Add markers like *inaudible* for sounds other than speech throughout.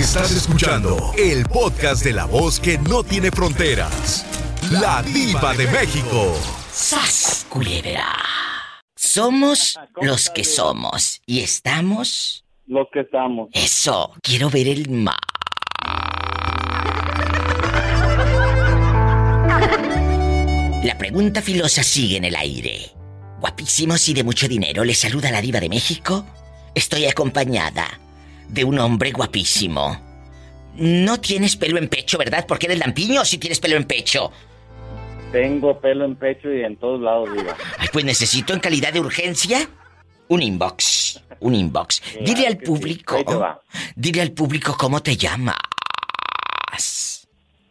Estás escuchando el podcast de la voz que no tiene fronteras. La diva de México. ¡Sas, culebra! Somos los que somos y estamos... Los que estamos. Eso, quiero ver el mar. La pregunta filosa sigue en el aire. Guapísimos y de mucho dinero, le saluda la diva de México. Estoy acompañada de un hombre guapísimo. No tienes pelo en pecho, ¿verdad? Porque eres lampiño o si tienes pelo en pecho. Tengo pelo en pecho y en todos lados, diva. Ay, pues necesito en calidad de urgencia un inbox. Un inbox. dile al público. Dile al público cómo te llamas.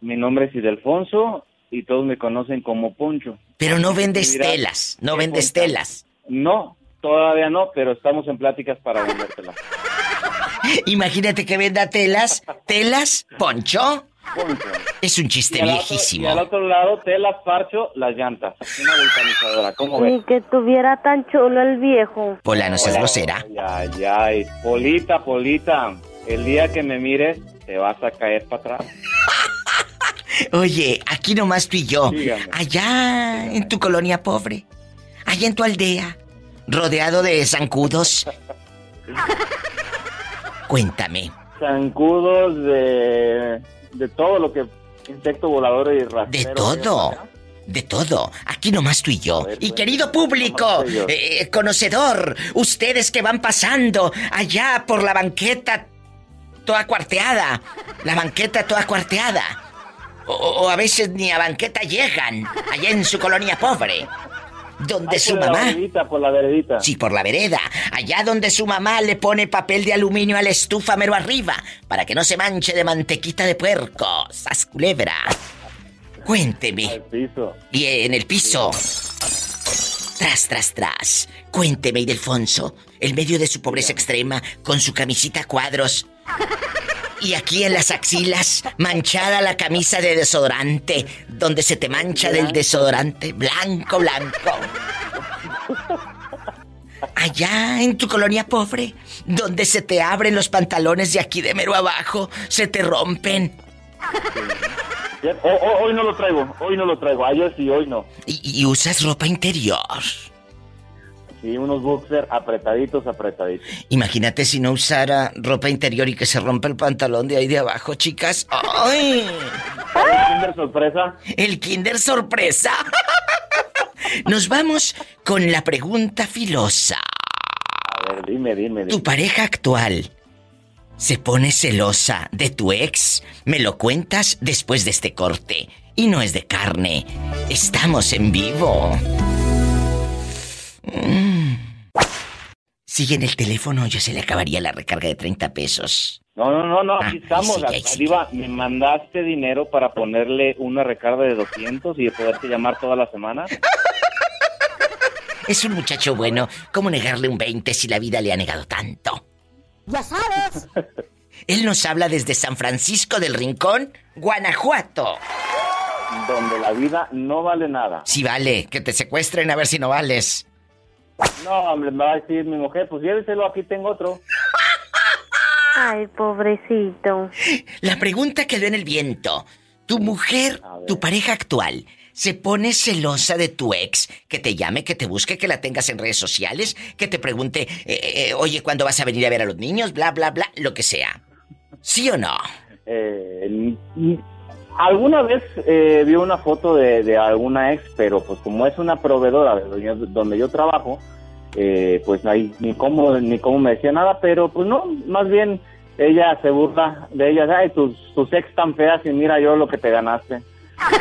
Mi nombre es Idelfonso y todos me conocen como Poncho. Pero no vendes telas, no vendes telas. No, todavía no, pero estamos en pláticas para vendértelas. Imagínate que venda telas, telas, Poncho. Poncho. Es un chiste viejísimo. y al otro lado, telas, parcho, las llantas. Una vulcanizadora, ¿cómo ves? Ni que tuviera tan chulo el viejo. Pola, no seas grosera. Ay, ay, Polita, Polita, el día que me mires, te vas a caer para atrás. *laughs* Oye, aquí nomás tú y yo. Allá en tu colonia pobre. Allá en tu aldea. Rodeado de zancudos. *laughs* Cuéntame. Zancudos de. de todo lo que. insecto volador y rastrero. De todo. De todo. Aquí nomás tú y yo. y pues, querido público, eh, conocedor, ustedes que van pasando allá por la banqueta toda cuarteada. La banqueta toda cuarteada o, a veces ni a banqueta llegan, allá en su colonia pobre. Donde su mamá. La veredita, por la veredita. Sí, por la vereda. Allá donde su mamá le pone papel de aluminio a la estufa mero arriba. Para que no se manche de mantequita de puerco. Sas culebra. Cuénteme. piso. Y en el piso. Tras, tras, tras. Cuénteme, Idelfonso. El medio de su pobreza extrema, con su camisita a cuadros. Y aquí en las axilas, manchada la camisa de desodorante, donde se te mancha del desodorante, blanco, blanco. Allá en tu colonia pobre, donde se te abren los pantalones de aquí de mero abajo, se te rompen. Hoy no lo traigo, hoy no lo traigo, ayer sí, hoy no. y usas ropa interior. Sí, unos boxers apretaditos, apretaditos. Imagínate si no usara ropa interior y que se rompe el pantalón de ahí de abajo, chicas. ¡Ay! ¿El Kinder sorpresa? El Kinder sorpresa. Nos vamos con la pregunta filosa. A ver, dime, dime, dime. ¿Tu pareja actual se pone celosa de tu ex? Me lo cuentas después de este corte. Y no es de carne. Estamos en vivo. Sigue en el teléfono, ya se le acabaría la recarga de 30 pesos. No, no, no, no, aquí ah, estamos. Arriba, me mandaste dinero para ponerle una recarga de 200 y de poderte llamar toda la semana. Es un muchacho bueno. ¿Cómo negarle un 20 si la vida le ha negado tanto? Ya sabes. *laughs* Él nos habla desde San Francisco del Rincón, Guanajuato donde la vida no vale nada. Sí vale, que te secuestren a ver si no vales. No, hombre, me va a decir mi mujer, pues lléveselo, aquí tengo otro. Ay, pobrecito. La pregunta quedó en el viento. Tu mujer, tu pareja actual, ¿se pone celosa de tu ex? Que te llame, que te busque, que la tengas en redes sociales, que te pregunte, eh, eh, oye, ¿cuándo vas a venir a ver a los niños? Bla, bla, bla, lo que sea. ¿Sí o no? Eh, Alguna vez eh, vi una foto de, alguna ex, pero pues como es una proveedora de donde yo trabajo, eh, pues ahí ni cómo, ni cómo me decía nada, pero pues no, más bien ella se burla de ella, ay, tus, tus ex tan feas y mira yo lo que te ganaste.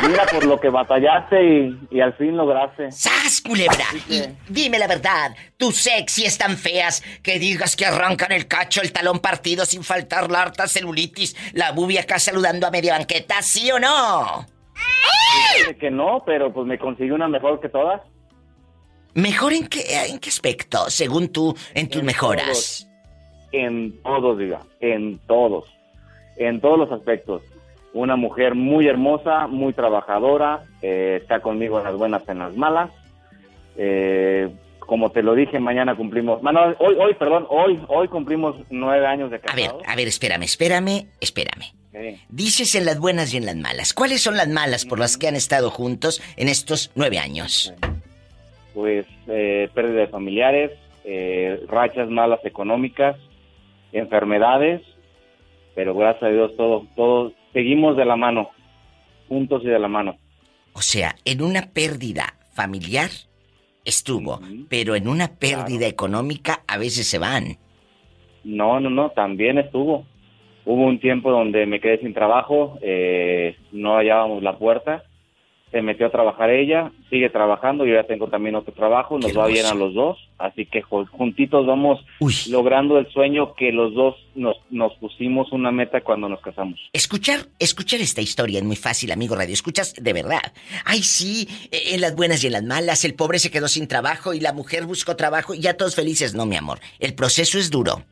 Mira por lo que batallaste y, al fin lograste. ¡Sas, culebra! Y dime la verdad, tus sexy están feas que digas que arrancan el cacho, el talón partido sin faltar la harta celulitis, la bubia acá saludando a media banqueta, ¿sí o no? Dice que no, pero pues me consiguió una mejor que todas. ¿Mejor en qué, en qué aspecto, según tú, en tus mejoras? en todos, diga, en todos. En todos los aspectos una mujer muy hermosa, muy trabajadora, eh, está conmigo en las buenas, en las malas. Eh, como te lo dije, mañana cumplimos, bueno, hoy, hoy, perdón, hoy, hoy cumplimos nueve años de A ver, casados. a ver, espérame, espérame, espérame. Sí. Dices en las buenas y en las malas. ¿Cuáles son las malas por las que han estado juntos en estos nueve años? Pues eh, pérdida de familiares, eh, rachas malas económicas, enfermedades, pero gracias a Dios todo, todo, seguimos de la mano, juntos y de la mano. O sea, en una pérdida familiar estuvo, pero en una pérdida Claro. económica a veces se van. No, no, no, también estuvo. Hubo un tiempo donde me quedé sin trabajo, eh, no hallábamos la puerta, se metió a trabajar ella, sigue trabajando, yo ya tengo también otro trabajo, nos va bien a los dos, así que ju- juntitos vamos Uy, logrando el sueño que los dos nos, nos pusimos una meta cuando nos casamos. escuchar, escuchar esta historia es muy fácil, amigo radio. Escuchas de verdad. Ay, sí, eh, en las buenas y en las malas, el pobre se quedó sin trabajo y la mujer buscó trabajo y ya todos felices. No, mi amor. El proceso es duro.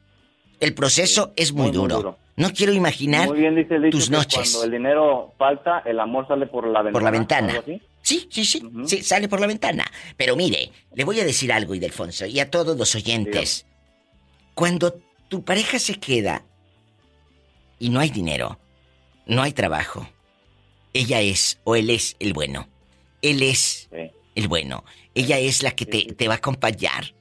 El proceso es muy, muy, muy duro. No quiero imaginar Muy bien dice el dicho tus noches. cuando el dinero falta, el amor sale por la ventana. Por la ventana. Sí, sí, sí, sale por la ventana. Pero mire, le voy a decir algo, Ildefonso, y a todos los oyentes. Cuando tu pareja se queda y no hay dinero, no hay trabajo, ella es o él es el bueno. Él es Sí. el bueno. Ella es la que te, te va a acompañar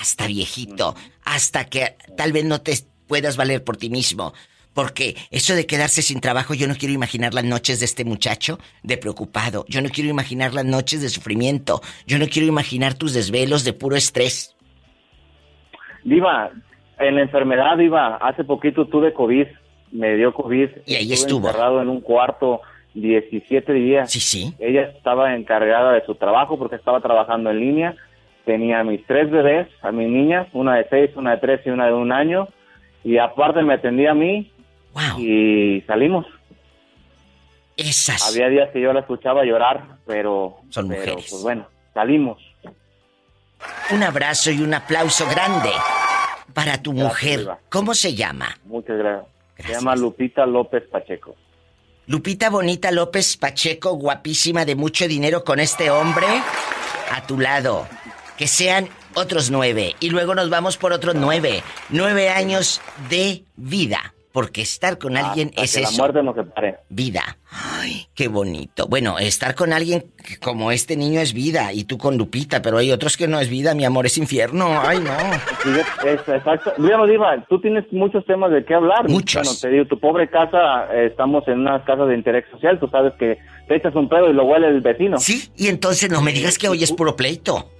hasta viejito, hasta que tal vez no te puedas valer por ti mismo. Porque eso de quedarse sin trabajo, yo no quiero imaginar las noches de este muchacho de preocupado. Yo no quiero imaginar las noches de sufrimiento. Yo no quiero imaginar tus desvelos de puro estrés. Diva, en la enfermedad, Diva, hace poquito tuve COVID, me dio COVID. Y ahí estuvo. encerrado en un cuarto 17 días. Sí, sí. Ella estaba encargada de su trabajo porque estaba trabajando en línea. Tenía mis tres bebés, a mis niñas, una de seis, una de tres y una de un año. Y aparte me atendía a mí Wow. y salimos. Esas. Había días que yo la escuchaba llorar, pero, Son pero mujeres. pues bueno, salimos. Un abrazo y un aplauso grande para tu Gracias, mujer. Diva. ¿Cómo se llama? Muchas gracias. Gracias. Se llama Lupita López Pacheco. Lupita Bonita López Pacheco, guapísima de mucho dinero con este hombre a tu lado. Que sean otros nueve. Y luego nos vamos por otros nueve. Nueve años de vida. Porque estar con alguien Hasta es que la eso. muerte nos separe. Vida. Ay, qué bonito. Bueno, estar con alguien como este niño es vida. Y tú con Lupita. Pero hay otros que no es vida, mi amor, es infierno. Ay, no. Sí, es- exacto. Digamos, Diva, tú tienes muchos temas de qué hablar. Muchos. Bueno, te digo, tu pobre casa, eh, estamos en una casa de interés social. Tú sabes que te echas un pedo y lo huele el vecino. Sí, y entonces no me digas que hoy es puro pleito.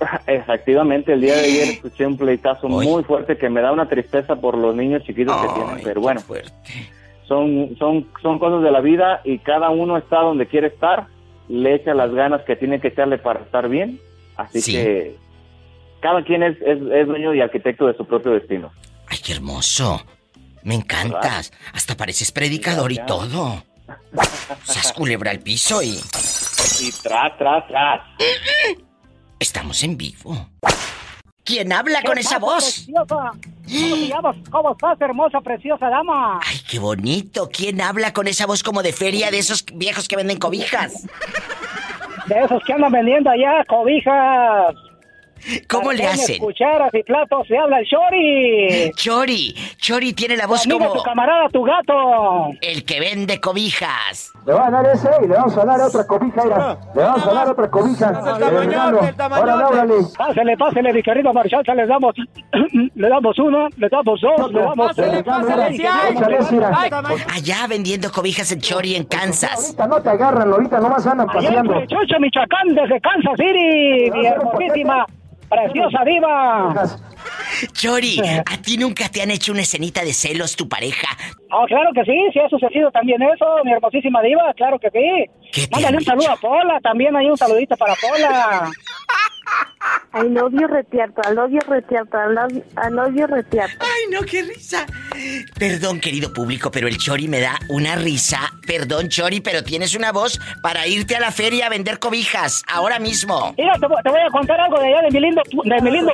*laughs* Efectivamente, el día de ayer escuché un pleitazo muy fuerte que me da una tristeza por los niños chiquitos que tienen. Pero bueno, son, son, son cosas de la vida y cada uno está donde quiere estar, le echa las ganas que tiene que echarle para estar bien, así Sí. que cada quien es, es, es dueño y arquitecto de su propio destino. Ay, qué hermoso. Me encantas. Hasta pareces predicador y todo. Sas culebra al piso y Y tras, tras, tras. *laughs* estamos en vivo. ¿Quién habla con esa voz? Preciosa? ¿Cómo te llamas? ¿Cómo estás, hermosa, preciosa dama? Ay, qué bonito. ¿Quién habla con esa voz como de feria de esos viejos que venden cobijas? De esos que andan vendiendo allá cobijas. ¿Cómo le hacen? cucharas y platos. Se habla el Chori. *laughs* Chori, Chori tiene la voz Amigo, como tu camarada, tu gato. el que vende cobijas. Le va a dar ese y le vamos a dar otra cobija, mira. Le vamos a dar otra cobija. Terminando. Ahora órale. Pásele, pásele, mi querido Marchanza. Les damos, *clears throat* le damos uno, le damos dos, le damos Pásale, pásale, échale, mira. Allá vendiendo cobijas el Chori en Kansas. Ahorita no te agarran, ahorita nomás andan en paseando. Curechucho, Michoacán, desde Kansas City, mi hermosísima, preciosa diva. Chori, ¿a ti nunca te han hecho una escenita de celos tu pareja? Ah, claro que sí, sí ha sucedido también eso, mi hermosísima diva, claro que sí. ¿Qué te Mándale un saludo a Pola, también hay un saludito para Pola. Love you retierto, I love you, I love you retierto. Ay, no, qué risa. Perdón, querido público, pero el Chori me da una risa. Perdón, Chori, pero tienes una voz para irte a la feria a vender cobijas ahora mismo. Mira, te, voy- te voy a contar algo de allá de mi lindo, de mi lindo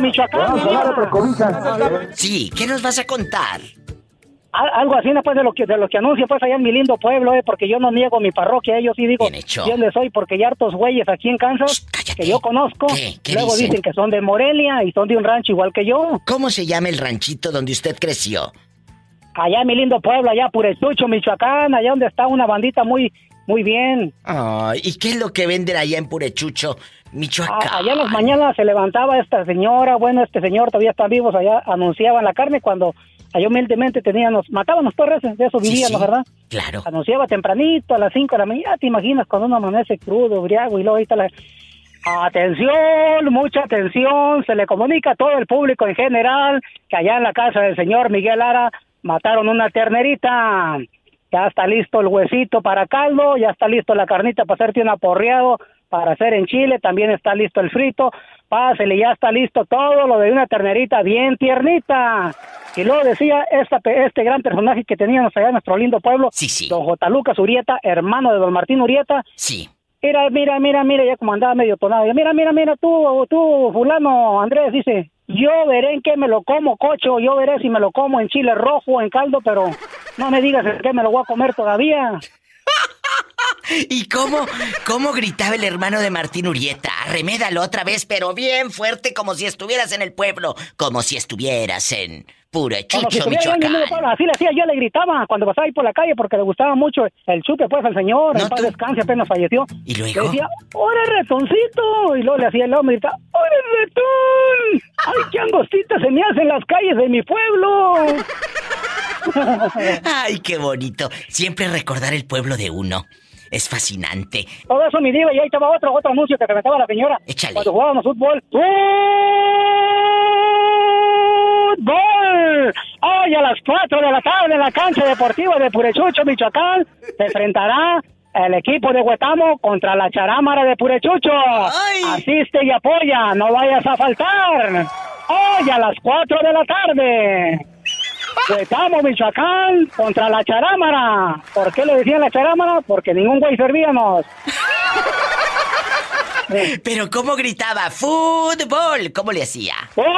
Michoacán. vamos a otra cobija. Sí, ¿qué nos vas a contar? Algo así después de lo que de lo que anuncia pues allá en mi lindo pueblo eh, porque yo no niego mi parroquia yo sí digo dónde soy porque hay hartos güeyes aquí en Kansas que yo conozco. Luego dicen? que son de Morelia y son de un rancho igual que yo. ¿cómo se llama el ranchito donde usted creció? allá en mi lindo pueblo allá Purechucho Michoacán allá donde está una bandita muy muy bien. ¿y qué es lo que venden allá en Purechucho Michoacán? allá en las mañanas se levantaba esta señora bueno este señor todavía está vivos allá anunciaban la carne cuando Allá humildemente teníamos, matábamos torres, de eso vivíamos, ¿verdad? Claro. Anunciaba tempranito, a las 5 de la mañana, te imaginas cuando uno amanece crudo, briago, y luego ahí está la... Atención, mucha atención, se le comunica a todo el público en general que allá en la casa del señor Miguel Lara mataron una ternerita. Ya está listo el huesito para caldo, ya está listo la carnita para hacerte un aporreado para hacer en Chile, también está listo el frito, pásele, ya está listo todo lo de una ternerita bien tiernita. Y luego decía esta, este gran personaje que teníamos allá en nuestro lindo pueblo, sí, sí. don J. Lucas Urieta, hermano de don Martín Urieta. Sí. Mira, mira, mira, mira, ya como andaba medio tonado. Mira, mira, mira, tú, tú, fulano, Andrés, dice, yo veré en qué me lo como, cocho, yo veré si me lo como en chile rojo, en caldo, pero no me digas en qué me lo voy a comer todavía. *laughs* ¿Y cómo, cómo gritaba el hermano de Martín Urieta? Arremédalo otra vez, pero bien fuerte, como si estuvieras en el pueblo, como si estuvieras en Purechucho, si Michoacán. así le hacía, yo le gritaba cuando pasaba ahí por la calle porque le gustaba mucho el chupe, pues, al señor, no, en paz descanse, apenas falleció. ¿Y luego? Le decía, ¡Ore, retoncito! Y luego le hacía el hombre y gritaba, ¡Ore, retón! ¡Ay, qué angostitas se me hacen las calles de mi pueblo! *laughs* Ay, qué bonito. Siempre recordar el pueblo de uno. Es fascinante. Todo eso, mi diva, y ahí estaba otro, otro anuncio que comentaba la señora. Échale. Cuando jugábamos fútbol. ¡Fútbol! Hoy a las 4 de la tarde en la cancha deportiva de Purechucho, Michoacán, se enfrentará el equipo de Huetamo contra la charámara de Purechucho. Asiste y apoya, no vayas a faltar. Hoy a las 4 de la tarde. Huetamo, Michoacán contra la charámara. ¿Por qué le decían la charámara? Porque ningún güey servíamos. *laughs* Pero ¿cómo gritaba? ¡Fútbol! ¿Cómo le hacía? ¡Fútbol!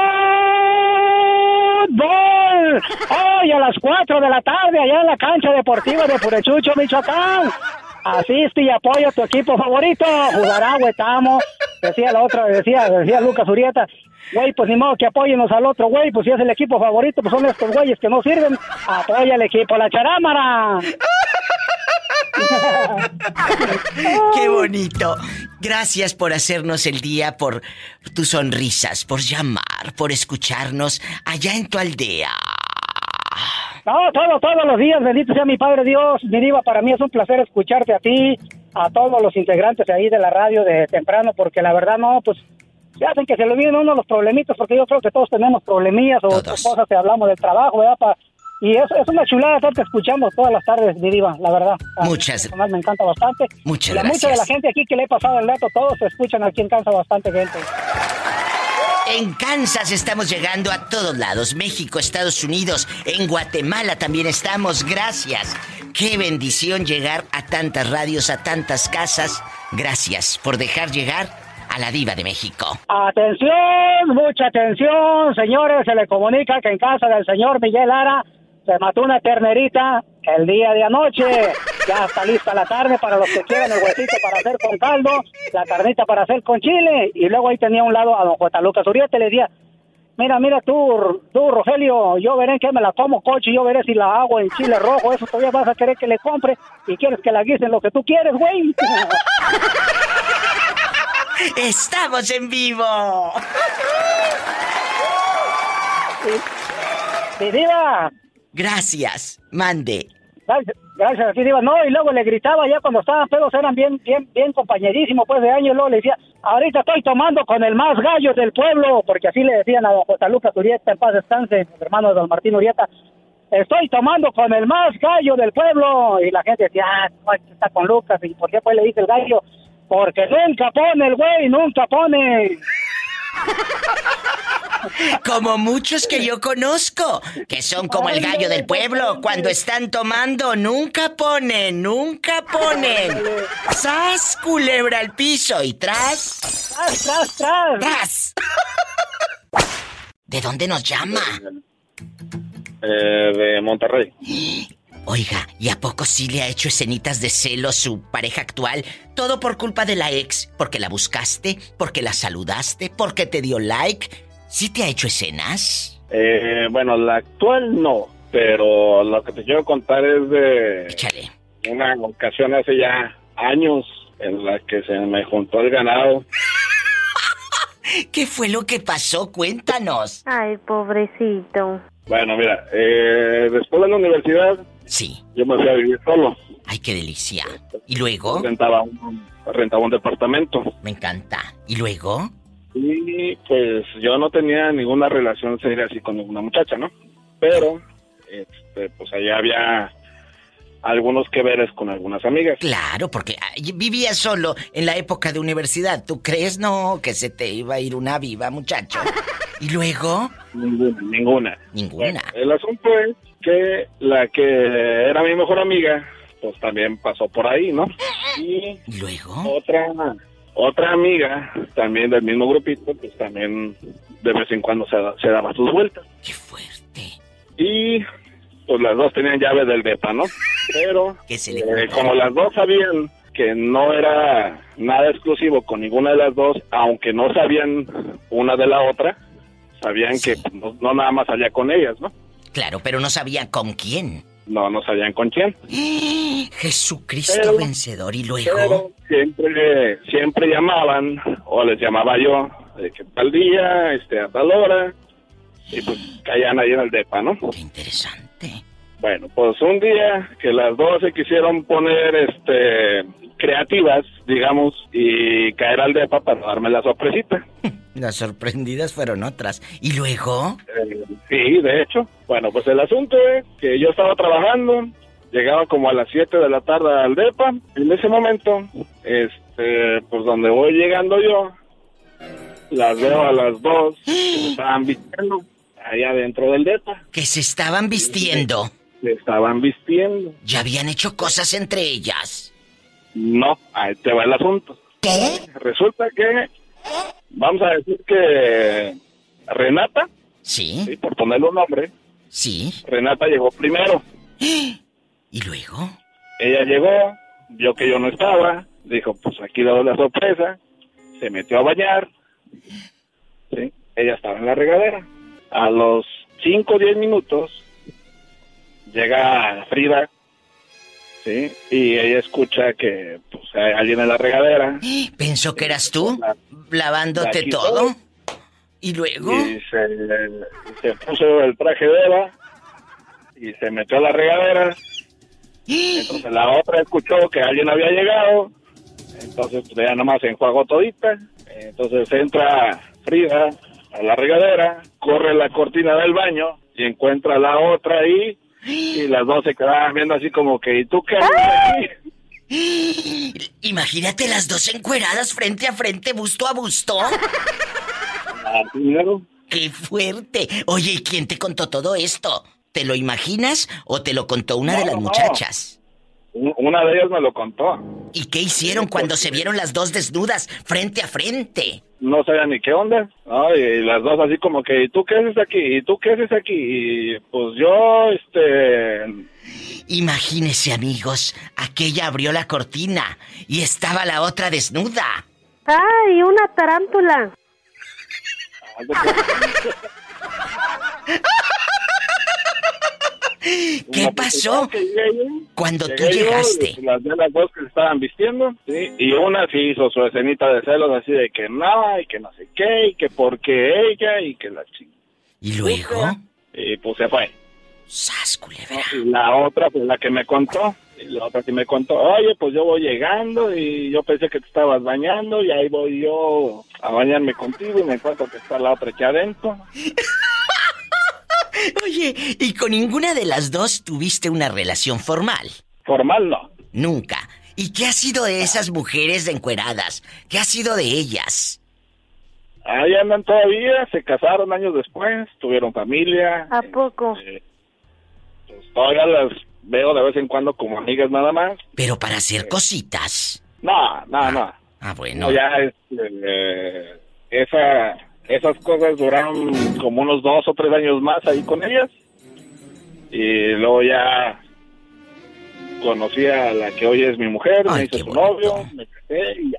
Hoy a las 4 de la tarde allá en la cancha deportiva de Purechucho, Michoacán. Asiste y apoya a tu equipo favorito. Jugará Huetamo. Decía la otra, decía, decía Lucas Urieta. Güey, pues ni modo que apóyenos al otro güey, pues si es el equipo favorito, pues son estos güeyes que no sirven. Apoya al equipo, la charámara. *laughs* Qué bonito. Gracias por hacernos el día, por tus sonrisas, por llamar, por escucharnos allá en tu aldea. No, todo, todos los días, bendito sea mi Padre Dios. Mi diva, para mí es un placer escucharte a ti, a todos los integrantes ahí de la radio de temprano, porque la verdad no, pues se hacen que se le olviden uno los problemitos, porque yo creo que todos tenemos problemillas o cosas que hablamos del trabajo, ¿verdad? y es, es una chulada te escuchamos todas las tardes, mi diva, la verdad. Muchas gracias. Me encanta bastante. Muchas gracias. Mucha de la gente aquí que le he pasado el dato, todos se escuchan aquí en Kansas bastante gente. En Kansas estamos llegando a todos lados, México, Estados Unidos, en Guatemala también estamos, gracias. Qué bendición llegar a tantas radios, a tantas casas. Gracias por dejar llegar a la diva de México. Atención, mucha atención, señores, se le comunica que en casa del señor Miguel Lara se mató una ternerita el día de anoche. *laughs* Ya está lista la carne para los que quieran el huesito para hacer con caldo, la carnita para hacer con chile. Y luego ahí tenía un lado a don Juan Lucas Uriete, le decía, mira, mira tú, tú, Rogelio, yo veré que me la como, coche, yo veré si la hago en chile rojo, eso todavía vas a querer que le compre y quieres que la guisen lo que tú quieres, güey. *laughs* ¡Estamos en vivo! Sí, diva, Gracias, mande. Gracias, gracias, digo, no, y luego le gritaba ya cuando estaban pedos, eran bien, bien, bien compañerísimos, pues de años, luego le decía, ahorita estoy tomando con el más gallo del pueblo, porque así le decían a don José Lucas Urieta, en paz descanse, hermano de don Martín Urieta, estoy tomando con el más gallo del pueblo, y la gente decía, ah, está con Lucas, y por qué pues le dice el gallo, porque nunca pone el güey, nunca pone. Como muchos que yo conozco, que son como el gallo del pueblo. Cuando están tomando, nunca ponen, nunca ponen. ¡Sas, culebra al piso! Y tras. ¡Tras, tras, tras! ¡Tras! ¿De dónde nos llama? Eh, de Monterrey. *gasps* Oiga, ¿y a poco sí le ha hecho escenitas de celos su pareja actual? Todo por culpa de la ex, porque la buscaste, porque la saludaste, porque te dio like. ¿Sí te ha hecho escenas? Eh, bueno, la actual no, pero lo que te quiero contar es de Échale. una ocasión hace ya años en la que se me juntó el ganado. *laughs* ¿Qué fue lo que pasó? Cuéntanos. Ay, pobrecito. Bueno, mira, eh, después de la universidad Sí. yo me fui a vivir solo. Ay, qué delicia. ¿Y luego? Rentaba un, rentaba un departamento. Me encanta. ¿Y luego? Y pues yo no tenía ninguna relación seria así con ninguna muchacha, ¿no? Pero, este, pues allá había algunos que veres con algunas amigas. Claro, porque ay, vivía solo en la época de universidad. ¿Tú crees, no, que se te iba a ir una viva, muchacho? *laughs* ¿Y luego? Ninguna. Ninguna. Ninguna. El asunto es que la que era mi mejor amiga, pues también pasó por ahí, ¿no? Y ¿Y luego? otra otra amiga, también del mismo grupito, pues también de vez en cuando se, se daba sus vueltas. ¡Qué fuerte! Y pues las dos tenían llave del depa, ¿no? Pero *laughs* Que se le eh, como las dos sabían que no era nada exclusivo con ninguna de las dos, aunque no sabían una de la otra, sabían Sí. que no, no nada más salía con ellas, ¿no? Claro, pero no sabía con quién. No, no sabían con quién. *gasps* Jesucristo Pero- vencedor. ¿Y Pero luego? siempre, siempre llamaban, o les llamaba yo, de que tal día, este, a tal hora, y pues caían ahí en el depa, ¿no? Qué interesante. Bueno, pues un día que las dos se quisieron poner, este, creativas, digamos, y caer al depa para darme la sorpresita. *laughs* Las sorprendidas fueron otras. ¿Y luego? Eh, sí, de hecho. Bueno, pues el asunto es que yo estaba trabajando, llegaba como a las 7 de la tarde al DEPA. En ese momento, este, pues donde voy llegando yo, las veo a las dos que se estaban vistiendo allá dentro del DEPA. Que se estaban vistiendo. Se estaban vistiendo. Ya habían hecho cosas entre ellas. No, ahí te va el asunto. ¿Qué? Resulta que, vamos a decir que Renata, Sí, ¿sí? por ponerle un nombre, sí. Renata llegó primero. ¿Y luego? Ella llegó, vio que yo no estaba, dijo, pues aquí le doy la sorpresa, se metió a bañar, ¿sí? ella estaba en la regadera. A los 5 o 10 minutos llega Frida, ¿sí? y ella escucha que pues, hay alguien en la regadera *gasps* ¿Pensó que eras tú? La- ¿Lavándote la todo? ¿Y luego? y se, se puso el traje de Eva y se metió a la regadera. *gasps* Entonces la otra escuchó que alguien había llegado, entonces pues, ella nomás se enjuagó todita, entonces entra Frida a la regadera, corre la cortina del baño y encuentra a la otra ahí y las dos se quedaban viendo así como que ¿y tú qué? *gasps* Imagínate las dos encueradas frente a frente, busto a busto. Ah, ¡Qué fuerte! Oye, ¿y quién te contó todo esto? ¿Te lo imaginas o te lo contó una de las no. muchachas? Una de ellas me lo contó. ¿Y qué hicieron cuando se vieron las dos desnudas frente a frente? no sabía ni qué onda. Ay, y las dos así como que, ¿y tú qué haces aquí? ¿Y tú qué haces aquí? Y pues yo, este... Imagínese, amigos, aquella abrió la cortina y estaba la otra desnuda. ¡Ay, una tarántula! *laughs* ¿Qué pasó? llegué yo, Cuando tú llegué yo, llegaste. y las de las dos que estaban vistiendo, ¿sí? Y una sí hizo su escenita de celos así de que no, y que no sé qué, y que porque ella, y que la chica. ¿Y luego? Y pues se fue. ¡Sas, la otra, pues la que me contó, y la otra que me contó, oye, pues yo voy llegando y yo pensé que te estabas bañando y ahí voy yo a bañarme contigo y me encuentro que está la otra aquí adentro. Oye, ¿y con ninguna de las dos tuviste una relación formal? Formal no. Nunca. ¿Y qué ha sido de esas mujeres encueradas? ¿Qué ha sido de ellas? Ahí andan todavía, se casaron años después, tuvieron familia. ¿A poco? eh, pues todavía las veo de vez en cuando como amigas nada más. Pero para hacer cositas. No, no, no. Ah, bueno. No, ya este, eh, esa, esas cosas duraron como unos dos o tres años más ahí con ellas. Y luego ya conocí a la que hoy es mi mujer, me hice su novio, me casé y ya.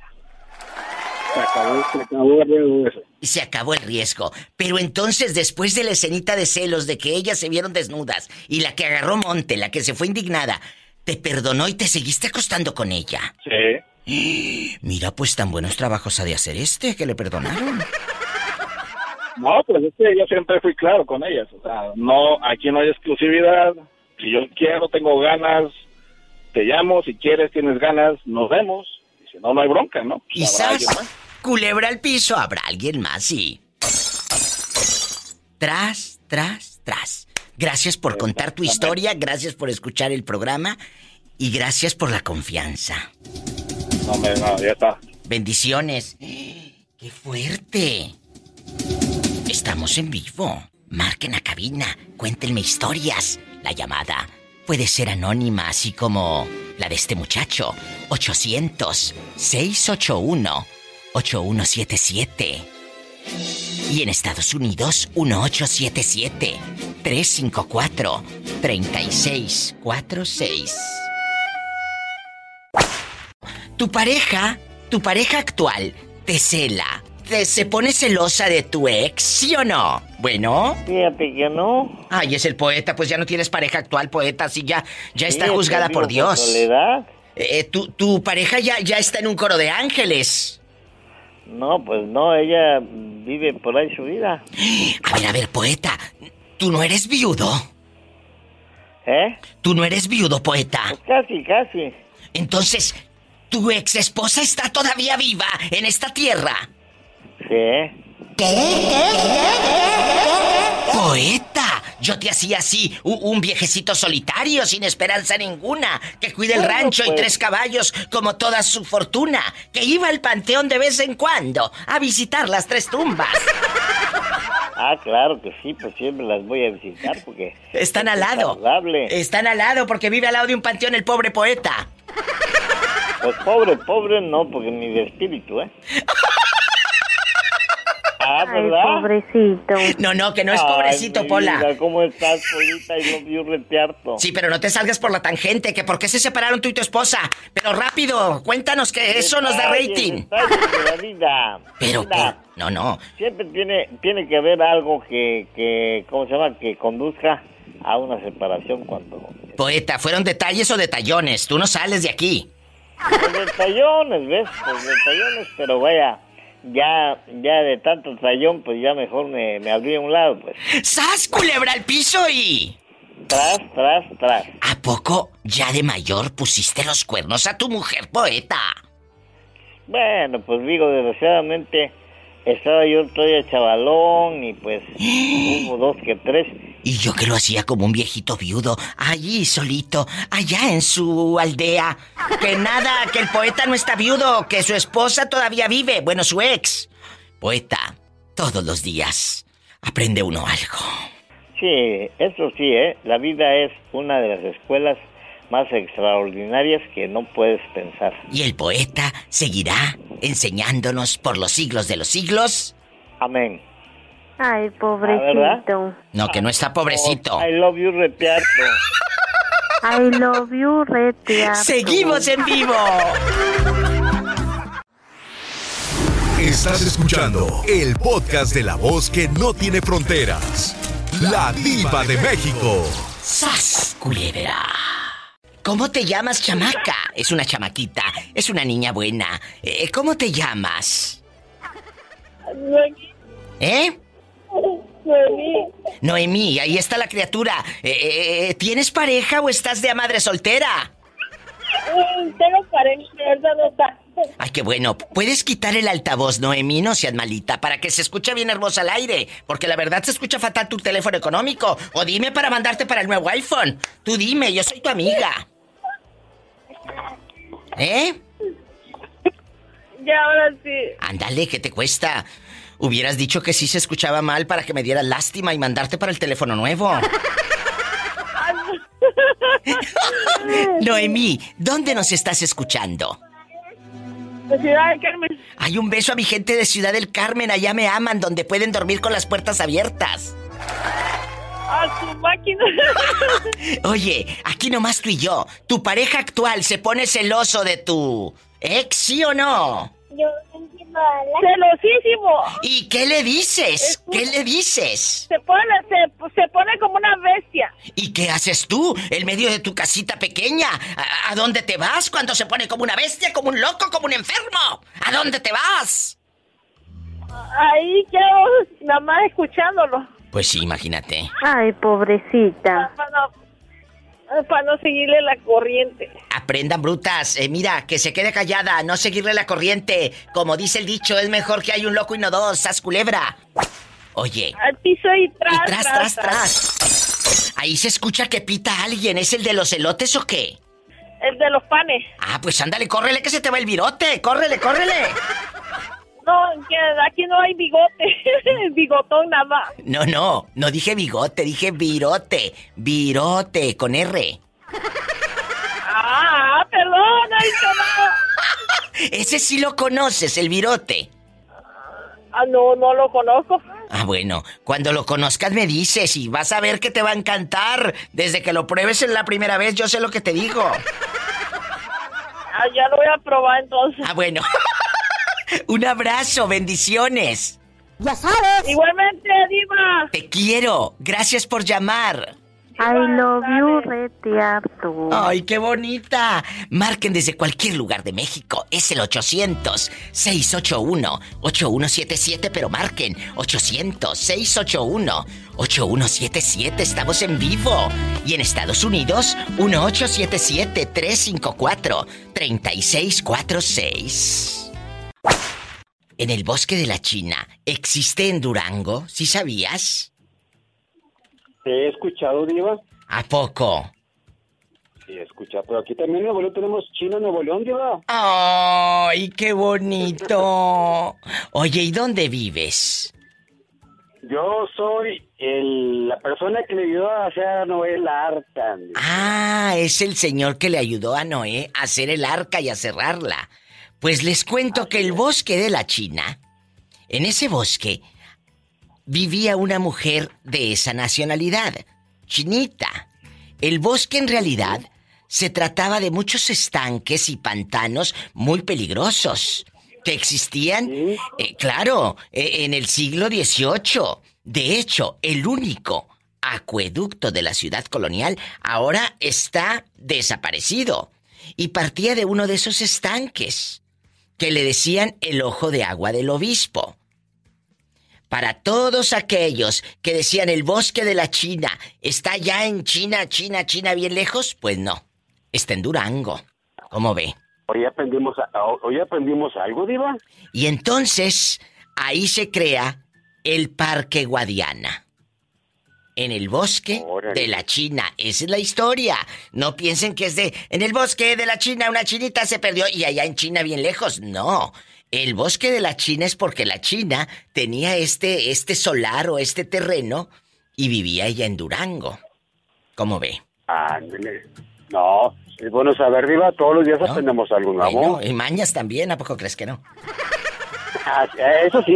Se acabó, se acabó el riesgo eso. Y se acabó el riesgo. Pero entonces, después de la escenita de celos de que ellas se vieron desnudas y la que agarró monte, la que se fue indignada, te perdonó y te seguiste acostando con ella. Sí. *gasps* Mira, pues tan buenos trabajos ha de hacer este que le perdonaron. No, pues es que yo siempre fui claro con ellas. O sea, no, aquí no hay exclusividad. Si yo quiero, tengo ganas, te llamo. Si quieres, tienes ganas, nos vemos. Y si no, no hay bronca, ¿no? Pues más. culebra al piso, habrá alguien más, sí. Tras, tras, tras. Gracias por contar tu historia, gracias por escuchar el programa y gracias por la confianza. No, me, no, ya está. Bendiciones. ¡Qué fuerte! Estamos en vivo. Marquen a cabina, cuéntenme historias. La llamada puede ser anónima, así como la de este muchacho. 800-681-8177. Y en Estados Unidos, 1877-354-3646. Tu pareja, tu pareja actual, te cela, se pone celosa de tu ex, ¿sí o no? Bueno. Fíjate que no. Ay, es el poeta, pues ya no tienes pareja actual, poeta, sí, ya, ya está juzgada por Dios. soledad. Eh, tu, tu pareja ya, ya está en un coro de ángeles. No, pues no, ella vive por ahí su vida. A ver, a ver, poeta, ¿tú no eres viudo? ¿Eh? ¿Tú no eres viudo, poeta? Pues casi, casi. Entonces, ¿tu ex esposa está todavía viva en esta tierra? Sí. Poeta, yo te hacía así, un viejecito solitario, sin esperanza ninguna, que cuide el Bueno, rancho y pues. tres caballos como toda su fortuna, que iba al panteón de vez en cuando a visitar las tres tumbas. *laughs* Ah, claro que sí, pues siempre las voy a visitar porque... Están al lado. Saludable. Están al lado porque vive al lado de un panteón el pobre poeta. Pues pobre, pobre no, porque ni de espíritu, ¿eh? *laughs* Ah, Ay, ¿verdad? pobrecito. No, no, que no es Ay, pobrecito, mi Pola. ¿Cómo estás, Polita? Y no retearto. Sí, pero no te salgas por la tangente, que por qué se separaron tú y tu esposa. Pero rápido, cuéntanos que eso nos da rating. detalles de la vida. Pero, no, no. Siempre tiene, tiene que haber algo que, que, ¿cómo se llama? Que conduzca a una separación cuando... Poeta, ¿fueron detalles o detallones? Tú no sales de aquí. Pues detallones, ¿ves? Pues detallones, pero vaya, ya, ya de tanto tallón, pues ya mejor me, me abrí a un lado, pues. ¡Sas, culebra al piso y... Tras, tras, tras. ¿A poco ya de mayor pusiste los cuernos a tu mujer, poeta? Bueno, pues digo, desgraciadamente estaba yo todavía chavalón y pues *gasps* hubo dos que tres. Y yo que lo hacía como un viejito viudo, allí solito, allá en su aldea. Que nada, que el poeta no está viudo, que su esposa todavía vive, bueno, su ex. Poeta, todos los días aprende uno algo. Sí, eso sí, ¿eh? La vida es una de las escuelas más extraordinarias que no puedes pensar. Y el poeta seguirá enseñándonos por los siglos de los siglos. Amén. Ay, pobrecito. No, que no está pobrecito. I love you, retearto. *laughs* I love you, retearto. Seguimos en vivo. Estás escuchando el podcast de la voz que no tiene fronteras. La diva de México. ¡Sas, culebra! ¿Cómo te llamas, chamaca? Es una chamaquita, es una niña buena. Eh, ¿Cómo te llamas? ¿Eh? Noemí, ahí está la criatura. Eh, eh, ¿Tienes pareja o estás de madre soltera? Tengo pareja, no está. Ay, qué bueno. ¿Puedes quitar el altavoz, Noemí? No seas malita, para que se escuche bien hermosa al aire. Porque la verdad se escucha fatal tu teléfono económico. O dime para mandarte para el nuevo iPhone. Tú dime, yo soy tu amiga. ¿Eh? Ya ahora sí. Ándale, ¿qué te cuesta? Hubieras dicho que sí se escuchaba mal para que me dieras lástima y mandarte para el teléfono nuevo. *laughs* Noemí, ¿dónde nos estás escuchando? La ciudad de Carmen. Hay un beso a mi gente de Ciudad del Carmen, allá me aman, donde pueden dormir con las puertas abiertas. A su máquina. *laughs* Oye, aquí nomás tú y yo. ¿Tu pareja actual se pone celoso de tu ex, sí o no? Yo Celosísimo. ¿Y qué le dices? ¿Qué le dices? Se pone, se, se, pone como una bestia. ¿Y qué haces tú en medio de tu casita pequeña? ¿A, ¿A, dónde te vas cuando se pone como una bestia, como un loco, como un enfermo? ¿A dónde te vas? Ahí quedo nada más escuchándolo. Pues sí, imagínate. Ay, pobrecita. Para no, para no seguirle la corriente. Aprendan, brutas. Eh, mira, que se quede callada, no seguirle la corriente. Como dice el dicho, es mejor que hay un loco y no dos, sas culebra. Oye. Al piso y tras, y tras, tras, tras, tras. Ahí se escucha que pita alguien. ¿Es el de los elotes o qué? El de los panes. Ah, pues ándale, córrele que se te va el virote. Córrele, córrele. No, que aquí no hay bigote, *laughs* bigotón nada más. No, no, no dije bigote, dije virote, virote, con R. Ah, perdón, no. *laughs* Ese sí lo conoces, el virote. Ah, no, no lo conozco. Ah, bueno, cuando lo conozcas me dices y vas a ver que te va a encantar. Desde que lo pruebes en la primera vez, yo sé lo que te digo. Ah, ya lo voy a probar entonces. Ah, bueno. *laughs* Un abrazo, bendiciones. Ya sabes. Igualmente, Diva. Te quiero. Gracias por llamar. I love you, retiarto. Ay, qué bonita. Marquen desde cualquier lugar de México. Es el 800-681-8177, pero marquen 800-681-8177. Estamos en vivo. Y en Estados Unidos, 1877-354-3646. En el bosque de la China, ¿existe en Durango? ¿Sí sabías? He escuchado, Diva. ¿A poco? Sí, he escuchado. Pero aquí también en Nuevo León tenemos China, Nuevo León, Diva. ¡Ay, qué bonito! Oye, ¿y dónde vives? Yo soy el, la persona que le ayudó a hacer a Noé el arca. Ah, es el señor que le ayudó a Noé a hacer el arca y a cerrarla. Pues les cuento que el bosque de la China, en ese bosque, vivía una mujer de esa nacionalidad, chinita. El bosque en realidad se trataba de muchos estanques y pantanos muy peligrosos que existían, eh, claro, eh, en el siglo XVIII. De hecho, el único acueducto de la ciudad colonial ahora está desaparecido y partía de uno de esos estanques que le decían el ojo de agua del obispo. Para todos aquellos que decían el bosque de la China está ya en China, China, China bien lejos, pues no, está en Durango. ¿Cómo ve? Hoy aprendimos, hoy aprendimos algo, Diva. Y entonces ahí se crea el Parque Guadiana. En el bosque Órale. de la China. Esa es la historia. No piensen que es de. En el bosque de la China una chinita se perdió y allá en China bien lejos. No. El bosque de la China es porque la China tenía este, este solar o este terreno y vivía ella en Durango. ¿Cómo ve? Ándale. No, es bueno saber, Diva. Todos los días aprendemos algo nuevo. Bueno, y mañas también, ¿a poco crees que no? Eso sí.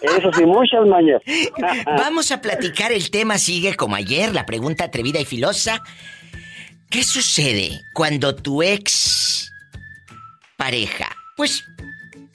Eso sí, muchas mañas. *laughs* Vamos a platicar, el tema sigue como ayer, la pregunta atrevida y filosa. ¿Qué sucede cuando tu ex pareja, pues,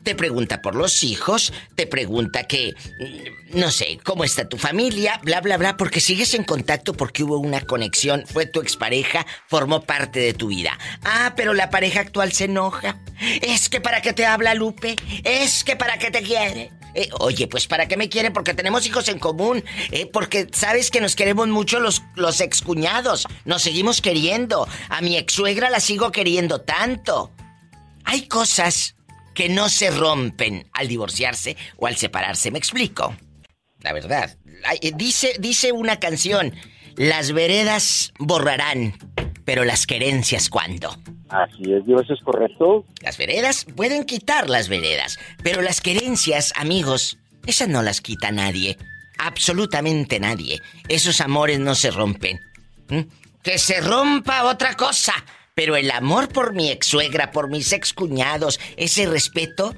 te pregunta por los hijos, te pregunta que, mm, no sé, cómo está tu familia, bla, bla, bla, porque sigues en contacto porque hubo una conexión, fue tu expareja, formó parte de tu vida. Ah, pero la pareja actual se enoja. Es que para qué te habla Lupe, es que para qué te quiere. Eh, oye, pues para qué me quiere porque tenemos hijos en común, eh, porque sabes que nos queremos mucho los, los excuñados, nos seguimos queriendo, a mi ex suegra la sigo queriendo tanto. Hay cosas que no se rompen al divorciarse o al separarse, me explico. La verdad, eh, dice, dice una canción, las veredas borrarán, pero las querencias cuándo. Así es, eso es correcto. Las veredas pueden quitar las veredas, pero las querencias, amigos, esas no las quita nadie. Absolutamente nadie. Esos amores no se rompen. ¿Mm? Que se rompa otra cosa. Pero el amor por mi ex suegra, por mis ex cuñados, ese respeto,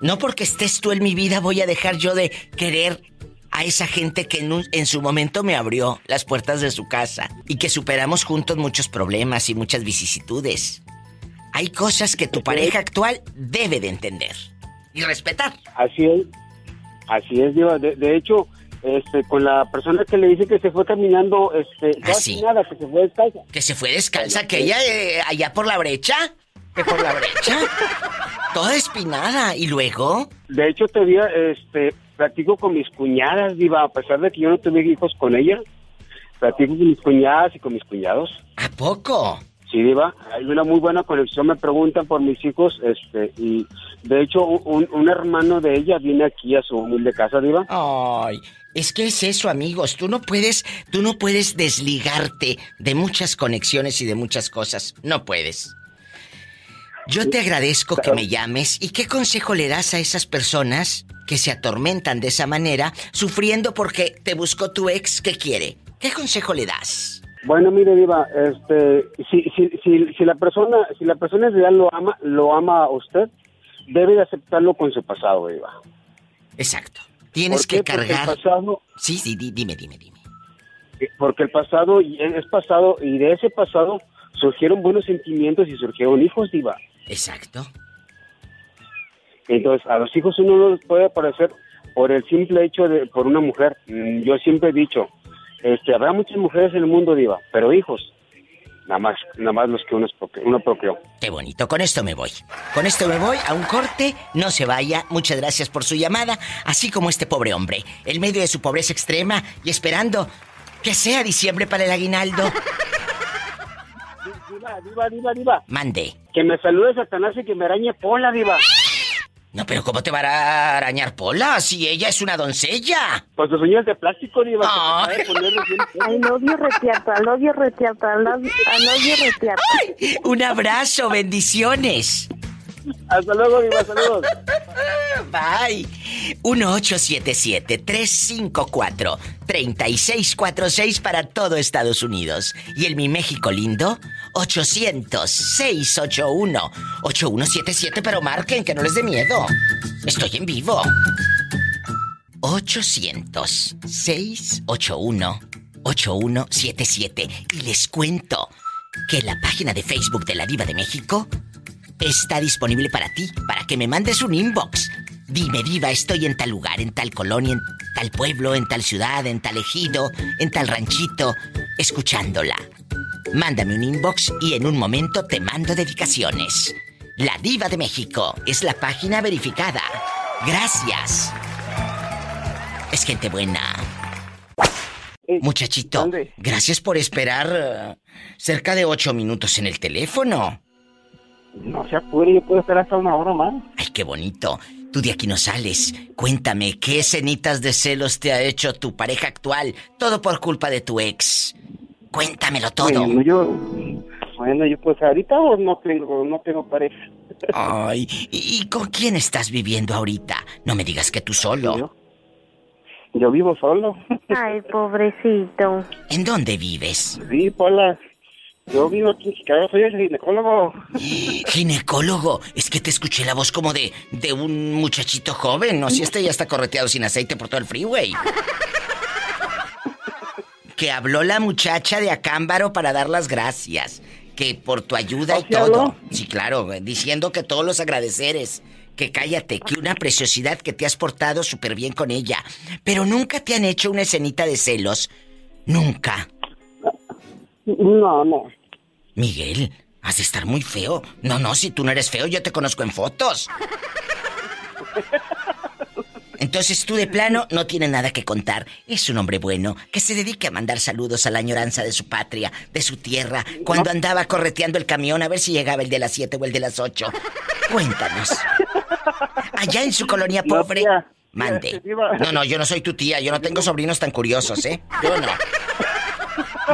no porque estés tú en mi vida voy a dejar yo de querer a esa gente que en, un- en su momento me abrió las puertas de su casa y que superamos juntos muchos problemas y muchas vicisitudes. Hay cosas que tu pareja actual debe de entender y respetar. Así es, así es, de hecho, este, con la persona que le dice que se fue caminando, este, no sí. nada, que se fue descalza. Que se fue descalza aquella eh, allá por la brecha. Que por la brecha. *laughs* Toda espinada. Y luego. De hecho, todavía, este, platico con mis cuñadas, Diva, a pesar de que yo no tuve hijos con ella, platico con mis cuñadas y con mis cuñados. ¿A poco? Sí, Diva, hay una muy buena conexión, me preguntan por mis hijos, este, y de hecho, un, un hermano de ella viene aquí a su humilde casa, Diva. Ay, es que es eso, amigos. Tú no puedes, tú no puedes desligarte de muchas conexiones y de muchas cosas. No puedes. Yo te agradezco que me llames y qué consejo le das a esas personas que se atormentan de esa manera, sufriendo porque te buscó tu ex que quiere. ¿Qué consejo le das? Bueno, mire, Diva, este, si, si, si, si la persona, si la persona en realidad lo ama, lo ama a usted, debe de aceptarlo con su pasado, Diva. Exacto. Tienes que cargar. el pasado, Sí, sí, di- dime, dime, dime. porque el pasado es pasado y de ese pasado surgieron buenos sentimientos y surgieron hijos, Diva. Exacto. Entonces, a los hijos uno no les puede aparecer por el simple hecho de, por una mujer. Mm, Yo siempre he dicho, este, habrá muchas mujeres en el mundo, Diva, pero hijos, nada más, nada más los que uno, uno procreó. Qué bonito, con esto me voy. Con esto me voy a un corte, no se vaya. Muchas gracias por su llamada, así como este pobre hombre, en medio de su pobreza extrema y esperando que sea diciembre para el aguinaldo. *laughs* Diva, diva, diva, diva. Mande. Que me salude Satanás y que me arañe Pola, Diva. No, pero ¿cómo te va a arañar Pola si ella es una doncella? Pues los uñas de plástico, Diva. Ah. que se sabe ponerle bien- I *laughs* love you retiarto, love you retiarto, love you retiarto. Un abrazo, bendiciones. Hasta luego, Diva, saludos. Bye. 1877-354-3646 para todo Estados Unidos. Y el Mi México lindo, 800-681-8177, pero marquen que no les dé miedo. Estoy en vivo. 800-681-8177. Y les cuento que la página de Facebook de la Diva de México está disponible para ti, para que me mandes un inbox. Dime, Diva, estoy en tal lugar, en tal colonia, en tal pueblo, en tal ciudad, en tal ejido, en tal ranchito, escuchándola. Mándame un inbox y en un momento te mando dedicaciones. La Diva de México es la página verificada. Gracias. Es gente buena. Muchachito, gracias por esperar eh, cerca de ocho minutos en el teléfono. No se apure, yo puedo estar hasta una hora más. Ay, qué bonito. Tú de aquí no sales. Cuéntame, ¿qué escenitas de celos te ha hecho tu pareja actual? Todo por culpa de tu ex. Cuéntamelo todo. Bueno, yo, bueno, yo pues ahorita no tengo, no tengo pareja. Ay, ¿y, con quién estás viviendo ahorita? No me digas que tú solo. Yo vivo solo. Ay, pobrecito. ¿En dónde vives? Sí, Pola. Yo vivo aquí en Chicago, soy el ginecólogo. *gasps* Ginecólogo, es que te escuché la voz como de, de un muchachito joven, ¿no? Si este ya está correteado sin aceite por todo el freeway. *laughs* Que habló la muchacha de Acámbaro para dar las gracias. Que por tu ayuda y ¿Sí todo. habló? Sí, claro, diciendo que todos los agradeceres. Que cállate, que una preciosidad que te has portado súper bien con ella. Pero nunca te han hecho una escenita de celos. Nunca. No, no. Miguel, has de estar muy feo. No, no, si tú no eres feo, yo te conozco en fotos. Entonces tú de plano no tienes nada que contar. Es un hombre bueno que se dedique a mandar saludos a la añoranza de su patria, de su tierra, cuando andaba correteando el camión a ver si llegaba el de las 7 o el de las 8. Cuéntanos. Allá en su colonia pobre. Mande. *laughs* No, no, yo no soy tu tía, yo no tengo sobrinos tan curiosos, ¿eh? Yo no.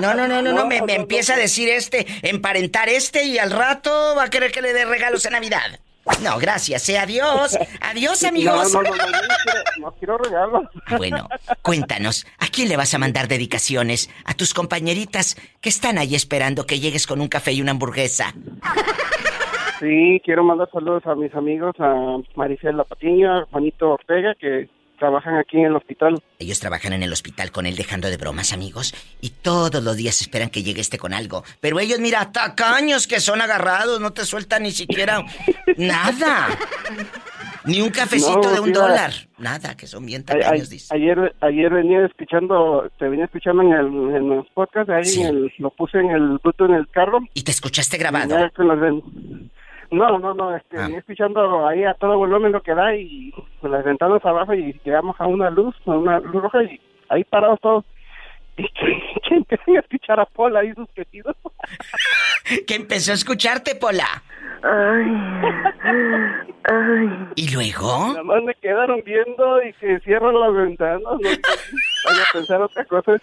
No, no, no, no, no, me, me empieza a decir este, emparentar este y al rato va a querer que le dé regalos en Navidad. No, gracias, eh, adiós. Adiós, *laughs* amigos. No, no, no, no, quiero, no quiero regalos. Ah, Bueno, cuéntanos, ¿a quién le vas a mandar dedicaciones? ¿A tus compañeritas que están ahí esperando que llegues con un café y una hamburguesa? Sí, quiero mandar saludos a mis amigos, a Maricela Patiño, a Juanito Ortega, que trabajan aquí en el hospital. Ellos trabajan en el hospital con él dejando de bromas, amigos, y todos los días esperan que llegue este con algo. Pero ellos, mira, tacaños que son agarrados, no te sueltan ni siquiera nada. Ni un cafecito No, de un mira. dólar. Nada, que son bien A- a- tacaños, dice. ayer ayer venía escuchando, te venía escuchando en, el, en los podcasts, ahí Sí. en el- lo puse en el Bluetooth en el carro. ¿Y te escuchaste grabado? Con las No, no, no, este, Ah. escuchando ahí a todo volumen lo que da y con las ventanas abajo y llegamos a una luz, a una luz roja y ahí parados todos. Y que, empiezan a escuchar a Paul ahí sus quesidos. *laughs* Que empezó a escucharte, Pola. Ay, ay. ¿Y luego? Nada más me quedaron viendo y que cierran las ventanas. No vaya a pensar otra cosa. *laughs*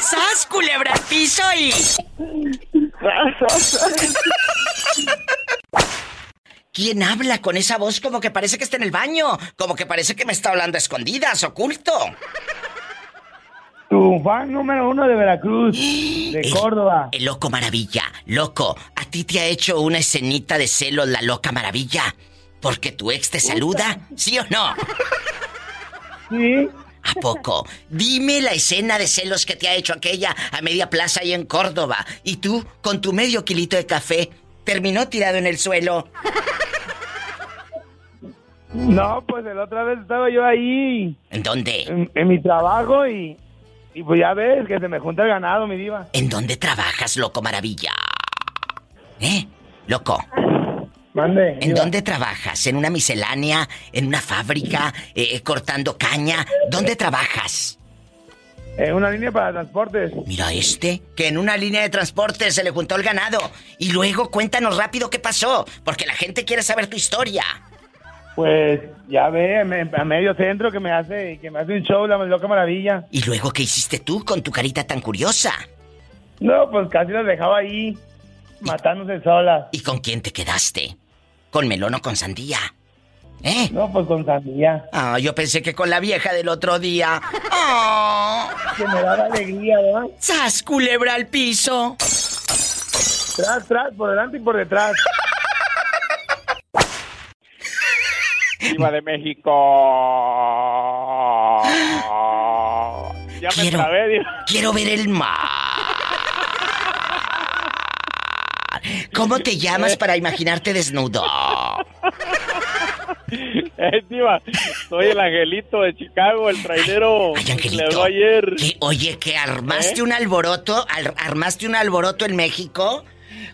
¡Sas, culebra al piso y... *laughs* ¿Quién habla con esa voz como que parece que está en el baño? Como que parece que me está hablando a escondidas, oculto. Tu fan número uno de Veracruz, de El- Córdoba. El loco maravilla. Loco, ¿a ti te ha hecho una escenita de celos la loca maravilla? ¿Porque tu ex te saluda? ¿Sí o no? Sí. ¿A poco? Dime la escena de celos que te ha hecho aquella a media plaza ahí en Córdoba. Y tú, con tu medio kilito de café, terminó tirado en el suelo. No, pues la otra vez estaba yo ahí ¿En dónde? en, en mi trabajo y, y pues ya ves que se me junta el ganado, mi diva. ¿En dónde trabajas, loco maravilla? ¿Eh? Loco, Mande. ¿en diva. dónde trabajas? ¿En una miscelánea? ¿En una fábrica? Eh, eh, ¿Cortando caña? ¿Dónde trabajas? En una línea para transportes. Mira este, que en una línea de transporte se le juntó el ganado. Y luego cuéntanos rápido qué pasó, porque la gente quiere saber tu historia. Pues ya ve, me- a medio centro que me hace que me hace un show la loca maravilla. ¿Y luego qué hiciste tú con tu carita tan curiosa? No, pues casi las dejaba ahí matándose solas. ¿Y con quién te quedaste? ¿Con melón o con sandía? ¿Eh? No, pues con sandía. Ah, yo pensé que con la vieja del otro día. ¡Oh! Que me daba alegría, ¿verdad? ¡Sas, culebra al piso! Tras, tras, por delante y por detrás. De México. *laughs* Ya me Quiero, trabé, Diva. quiero ver el mar. ¿Cómo te llamas para imaginarte desnudo? *laughs* Eh, Diva, soy el angelito de Chicago, el trailero Ay, que Angelito. habló ayer. Que, oye, que armaste ¿Eh? un alboroto, al- armaste un alboroto en México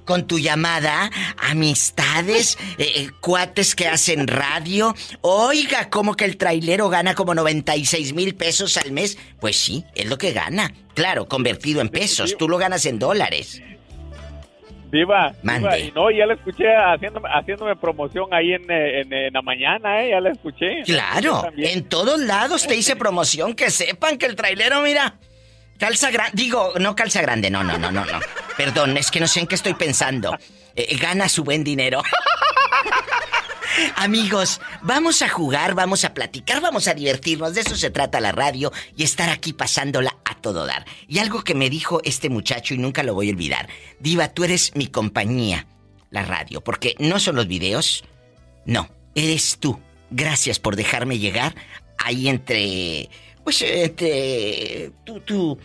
con tu llamada, amistades, eh, eh, cuates que hacen radio. Oiga, ¿cómo que el trailero gana como 96 mil pesos al mes? Pues sí, es lo que gana. Claro, convertido en pesos. Tú lo ganas en dólares. Diva, Mande. Diva, y no, ya la escuché haciéndome, haciéndome promoción ahí en, eh, en, en la mañana, ¿eh? Ya la escuché. Claro, en todos lados te hice promoción. Que sepan que el trailero, mira, calza grande. Digo, no calza grande, no, no, no, no, no. Perdón, es que no sé en qué estoy pensando. Eh, gana su buen dinero. *laughs* Amigos, vamos a jugar, vamos a platicar, vamos a divertirnos. De eso se trata la radio y estar aquí pasándola a todo dar. Y algo que me dijo este muchacho y nunca lo voy a olvidar. Diva, tú eres mi compañía, la radio, porque no son los videos, no, eres tú. Gracias por dejarme llegar ahí entre. Pues entre. Tú, tú.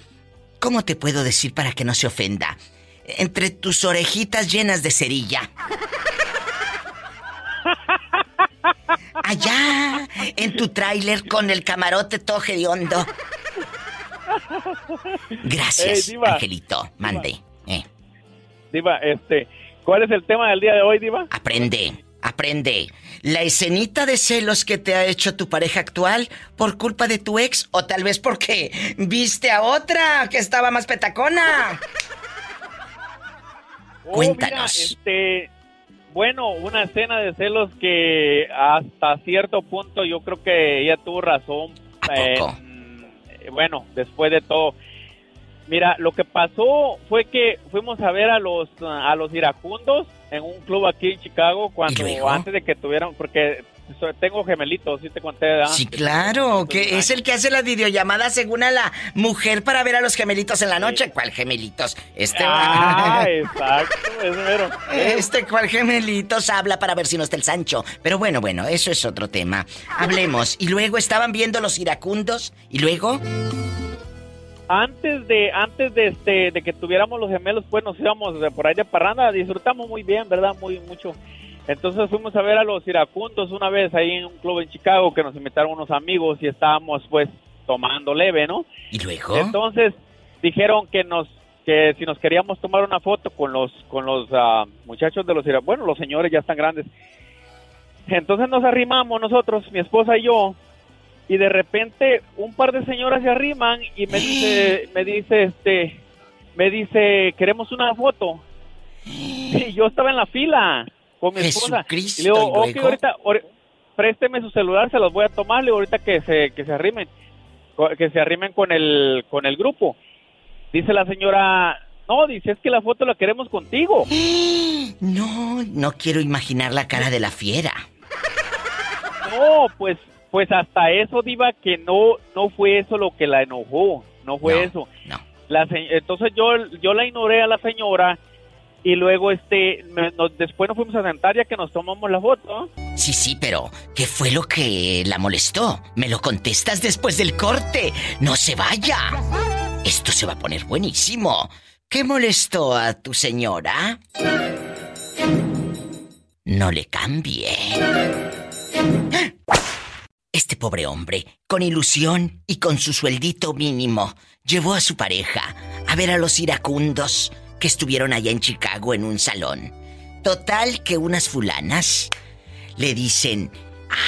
¿Cómo te puedo decir para que no se ofenda? Entre tus orejitas llenas de cerilla. Allá, en tu tráiler con el camarote todo hediondo. Gracias, Ey, diva. Angelito. Mande. Eh, Diva, este, ¿cuál es el tema del día de hoy, Diva? aprende, aprende. La escenita de celos que te ha hecho tu pareja actual por culpa de tu ex o tal vez porque viste a otra que estaba más petacona. Oh, Cuéntanos. mira, este, bueno, una escena de celos que hasta cierto punto yo creo que ella tuvo razón. ¿A poco? eh, bueno, después de todo. Mira, lo que pasó fue que fuimos a ver a los a los iracundos en un club aquí en Chicago cuando antes de que tuvieran porque tengo gemelitos, sí te conté, ¿verdad? Sí, claro, que es el que hace las videollamadas según a la mujer para ver a los gemelitos en la noche. ¿Cuál gemelitos? Este Ah, exacto, es mero. *laughs* Este cuál gemelitos habla para ver si no está el Sancho. Pero bueno, bueno, eso es otro tema. Hablemos. Y luego estaban viendo los iracundos. Y luego. Antes de antes de este de que tuviéramos los gemelos, pues nos íbamos de por ahí de parranda, disfrutamos muy bien, ¿verdad? Muy mucho. Entonces fuimos a ver a los iracundos una vez ahí en un club en Chicago que nos invitaron unos amigos y estábamos pues tomando leve, ¿no? ¿Y luego? Entonces dijeron que nos que si nos queríamos tomar una foto con los con los ah, muchachos de los ira- bueno, los señores ya están grandes. Entonces nos arrimamos nosotros, mi esposa y yo, y de repente un par de señoras se arriman y me dice, *gasps* me dice, este, me dice, queremos una foto. Y yo estaba en la fila con mi esposa. Jesucristo, y le digo, ¿y ok, ahorita, ahori- présteme su celular, se los voy a tomar, le digo, ahorita que se, que se arrimen, que se arrimen con el, con el grupo. Dice la señora, no, dice, es que la foto la queremos contigo. *gasps* No, no quiero imaginar la cara de la fiera. No, pues, pues hasta eso, Diva, que no, no fue eso lo que la enojó, no fue eso. La se- entonces yo, yo la ignoré a la señora y luego este, me- nos- después nos fuimos a sentar ya que nos tomamos la foto. Sí, sí, pero ¿qué fue lo que la molestó? Me lo contestas después del corte. No se vaya. Esto se va a poner buenísimo. ¿Qué molestó a tu señora? No le cambie. Este pobre hombre, con ilusión y con su sueldito mínimo, llevó a su pareja a ver a los iracundos que estuvieron allá en Chicago en un salón. Total que unas fulanas le dicen,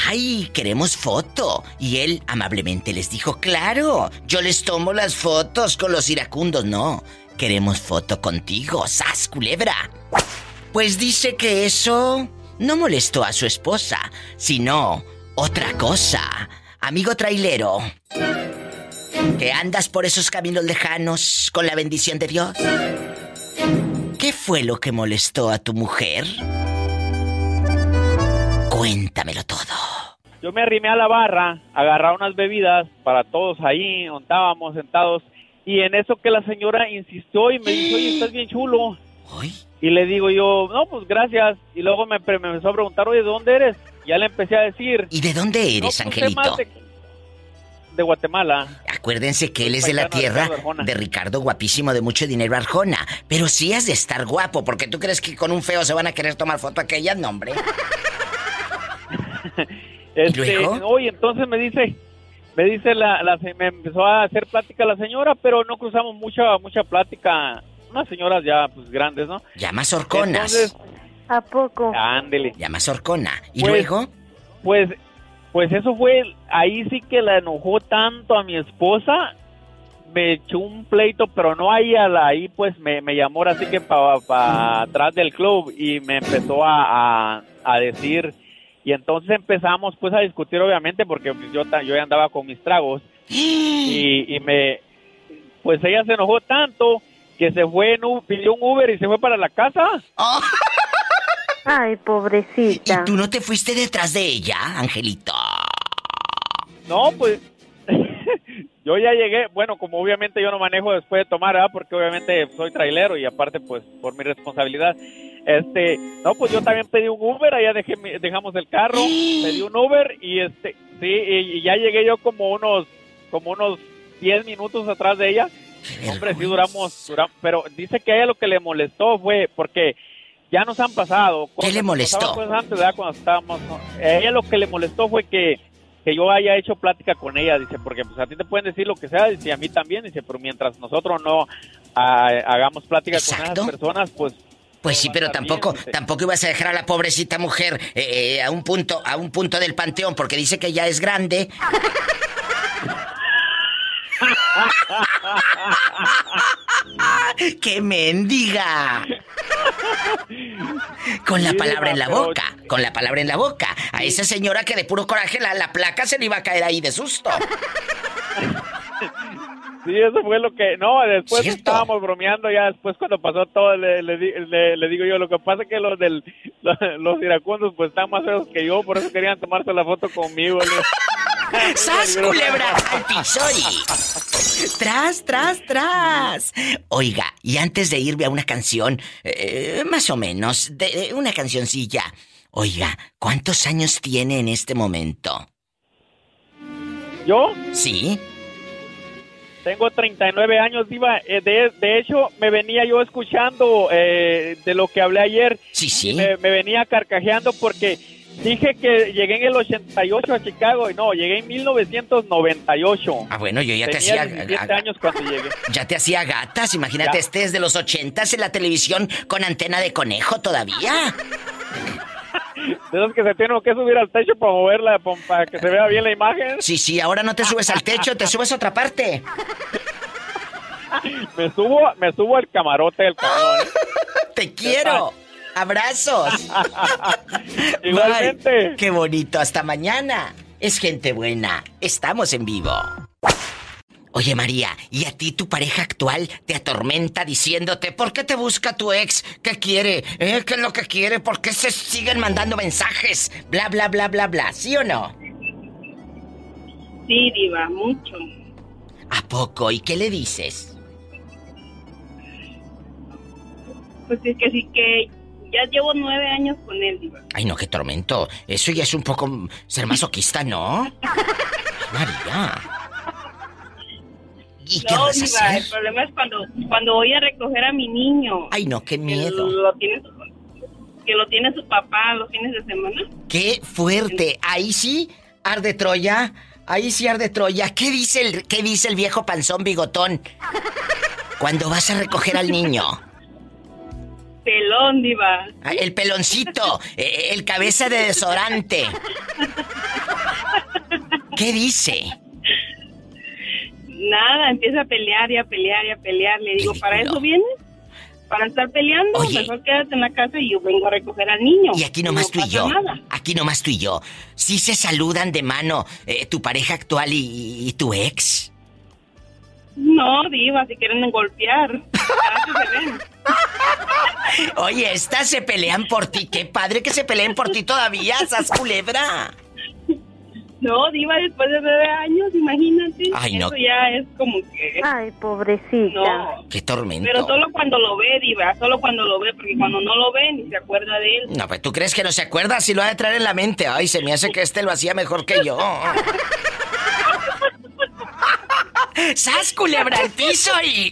¡ay, queremos foto! Y él amablemente les dijo, claro, yo les tomo las fotos con los iracundos. No, queremos foto contigo, sas culebra. Pues dice que eso no molestó a su esposa, sino otra cosa. Amigo trailero, que andas por esos caminos lejanos con la bendición de Dios. ¿Qué fue lo que molestó a tu mujer? Cuéntamelo todo. Yo me arrimé a la barra, agarré unas bebidas para todos ahí, estábamos sentados, y en eso que la señora insistió y me dijo, oye, estás bien chulo. Y le digo yo, no, pues gracias. Y luego me, me empezó a preguntar, oye, ¿de dónde eres? Ya le empecé a decir. ¿Y de dónde eres, "No, pues, Angelito? más De, de Guatemala. Acuérdense que él es de la de tierra de Ricardo guapísimo de mucho dinero Arjona. Pero sí has de estar guapo, porque tú crees que con un feo se van a querer tomar foto aquellas, no, hombre. *laughs* Este, luego? oye, entonces me dice, me dice la, la se- me empezó a hacer plática la señora, pero no cruzamos mucha mucha plática. Unas señoras ya pues grandes, ¿no? Llamas horconas. Entonces, ¿A poco? ándele. Llamas horcona. ¿Y Pues, luego? Pues, pues eso fue, ahí sí que la enojó tanto a mi esposa, me echó un pleito, pero no ahí a la, ahí pues me, me llamó así que para atrás del club y me empezó a, a, a decir, y entonces empezamos pues a discutir obviamente porque yo, yo ya andaba con mis tragos *gasps* y, y me, pues ella se enojó tanto que se fue, en un- pidió un Uber y se fue para la casa. Ay, pobrecita. ¿Y tú no te fuiste detrás de ella, Angelito? No, pues *laughs* yo ya llegué, bueno, como obviamente yo no manejo después de tomar, ¿verdad? Porque obviamente soy trailero y aparte pues por mi responsabilidad. Este, no, pues yo también pedí un Uber, allá dejé mi- dejamos el carro, *gasps* pedí un Uber y este, sí, y, y ya llegué yo como unos como unos 10 minutos atrás de ella. Hombre, sí duramos, duramos, pero dice que a ella lo que le molestó fue porque ya nos han pasado. ¿Qué le molestó? cosas antes, ¿verdad? Cuando estábamos. A ella lo que le molestó fue que, que yo haya hecho plática con ella, dice, porque pues a ti te pueden decir lo que sea, dice, y a mí también, dice, pero mientras nosotros no ah, hagamos plática con esas personas, pues Pues sí, pero tampoco, tampoco ibas a dejar a la pobrecita mujer eh, eh, a un punto, a un punto del panteón, porque dice que ya es grande. *laughs* *laughs* ¡Qué mendiga! Con la palabra en la boca, con la palabra en la boca. A esa señora que de puro coraje la, la placa se le iba a caer ahí de susto. Sí, eso fue lo que... No, después estábamos bromeando, ya después cuando pasó todo, le, le, le, le digo yo, lo que pasa es que los del *laughs* los iracundos pues están más feos que yo, por eso querían tomarse la foto conmigo. *laughs* ¡Sas, culebra! ¡Al piso ¡Tras, tras, tras! Oiga, y antes de irme a una canción, eh, más o menos, de una cancioncilla, oiga, ¿cuántos años tiene en este momento? ¿Yo? Sí. Tengo 39 años, Diva. Eh, de, de, hecho, me venía yo escuchando eh, de lo que hablé ayer. Sí, sí. Me, me, venía carcajeando porque dije que llegué en el 88 a Chicago y no, llegué en 1998. Ah, bueno, yo ya Tenía te hacía... 17 años cuando llegué. *laughs* Ya te hacía gatas, imagínate, Ya. este es de los 80 en la televisión con antena de conejo todavía. De esos que se tienen que subir al techo para moverla, pa- para que se vea bien la imagen. Sí, sí, ahora no te subes al techo, te subes a otra parte. *laughs* Me subo, me subo al camarote del camión. ¿eh? *laughs* Te quiero. Abrazos. *laughs* Igualmente. Bye. Qué bonito. Hasta mañana. Es gente buena. Estamos en vivo. Oye María, ¿y a ti tu pareja actual te atormenta diciéndote por qué te busca tu ex? ¿Qué quiere? ¿Eh? ¿Qué es lo que quiere? ¿Por qué se siguen mandando mensajes? Bla, bla, bla, bla, bla. ¿Sí o no? Sí, diva, mucho. ¿A poco? ¿Y qué le dices? Pues es que sí que ya llevo nueve años con él, diva. Ay, no, qué tormento. Eso ya es un poco ser masoquista, ¿no? *laughs* María. ¿Y qué no, vas a diva, el problema es cuando, cuando voy a recoger a mi niño. Ay, no, qué que miedo. lo tiene que lo tiene su papá los fines de semana. Qué fuerte. Ahí sí, arde Troya. Ahí sí arde Troya. ¿Qué dice el, qué dice el viejo panzón bigotón? *laughs* Cuando vas a recoger al niño. Pelón, diva. Ah, El peloncito. eh, El cabeza de desodorante. ¿Qué dice? Nada, empieza a pelear y a pelear y a pelear. Le digo, ¿para eso vienes? ¿Para estar peleando? Mejor quédate en la casa y yo vengo a recoger al niño. Y aquí nomás No tú y yo. nada. Aquí nomás tú y yo. ¿Sí se saludan de mano eh, tu pareja actual y, y tu ex? No, diva, si quieren golpear. *laughs* Oye, estas se pelean por ti. Qué padre que se peleen por ti todavía, esas culebra. No, diva, después de nueve años, imagínate. Ay, no. Eso ya es como que... Ay, pobrecita. No, Qué tormento. pero solo cuando lo ve, diva, solo cuando lo ve, porque cuando no lo ve ni se acuerda de él. No, pues tú crees que no se acuerda si lo ha de traer en la mente. Ay, se me hace que este lo hacía mejor que yo. *laughs* ¡Sas, culebra al piso y.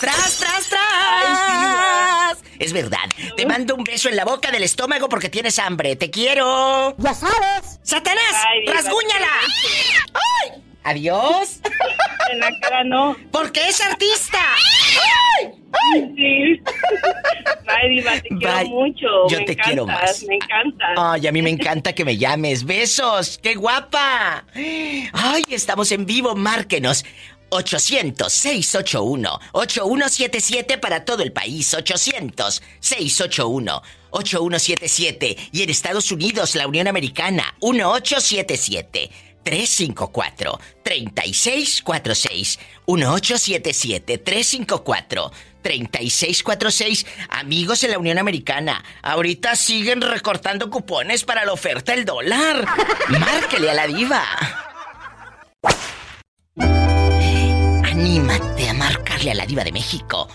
¡Tras, tras, tras! Es verdad. Te mando un beso en la boca del estómago porque tienes hambre. ¡Te quiero! ¡Ya sabes! ¡Satanás! ¡Rasguñala! ¡Ay! ¡Adiós! *laughs* En la cara no. ¡Porque es artista! Sí. Ay, diva, te quiero Bye. mucho. Yo me te encantas, quiero más. Me encantas. Ay, a mí me encanta que me llames. Besos, qué guapa. Ay, estamos en vivo, márquenos. 800-681-8177 para todo el país. 800-681-8177. Y en Estados Unidos, la Unión Americana, 1877. 354-3646. 1877-354-3646. Amigos en la Unión Americana, ahorita siguen recortando cupones para la oferta del dólar. *laughs* Márquele a la diva. Anímate a marcarle a la diva de México.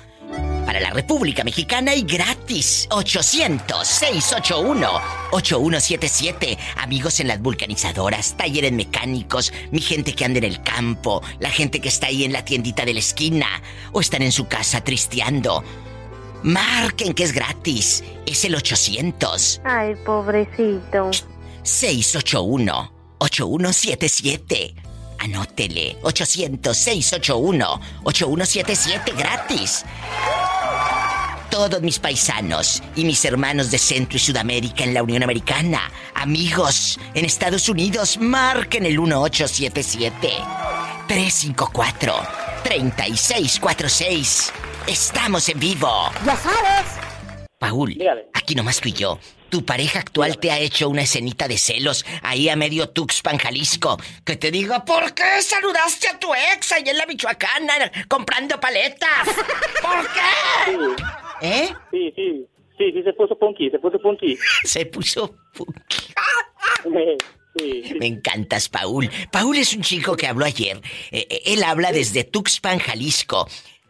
Para la República Mexicana y gratis. 800-681-8177. Amigos en las vulcanizadoras, talleres mecánicos, mi gente que anda en el campo, la gente que está ahí en la tiendita de la esquina o están en su casa tristeando. Marquen que es gratis. Es el 800 Ay, pobrecito. 681-8177. Anótele. 800-681-8177 gratis. Todos mis paisanos y mis hermanos de Centro y Sudamérica en la Unión Americana, amigos en Estados Unidos, marquen el 1877 354 3646. Estamos en vivo. Ya sabes. Paul, aquí nomás tú y yo. Tu pareja actual te ha hecho una escenita de celos ahí a medio Tuxpan, Jalisco. Que te diga, ¿por qué saludaste a tu ex ahí en la Michoacana comprando paletas? ¿Por qué? ¿Eh? Sí, sí. Sí, sí, se puso punky, se puso punky. se puso punky. Me encantas, Paul. Paul es un chico que habló ayer. Eh, eh, él habla desde Tuxpan, Jalisco.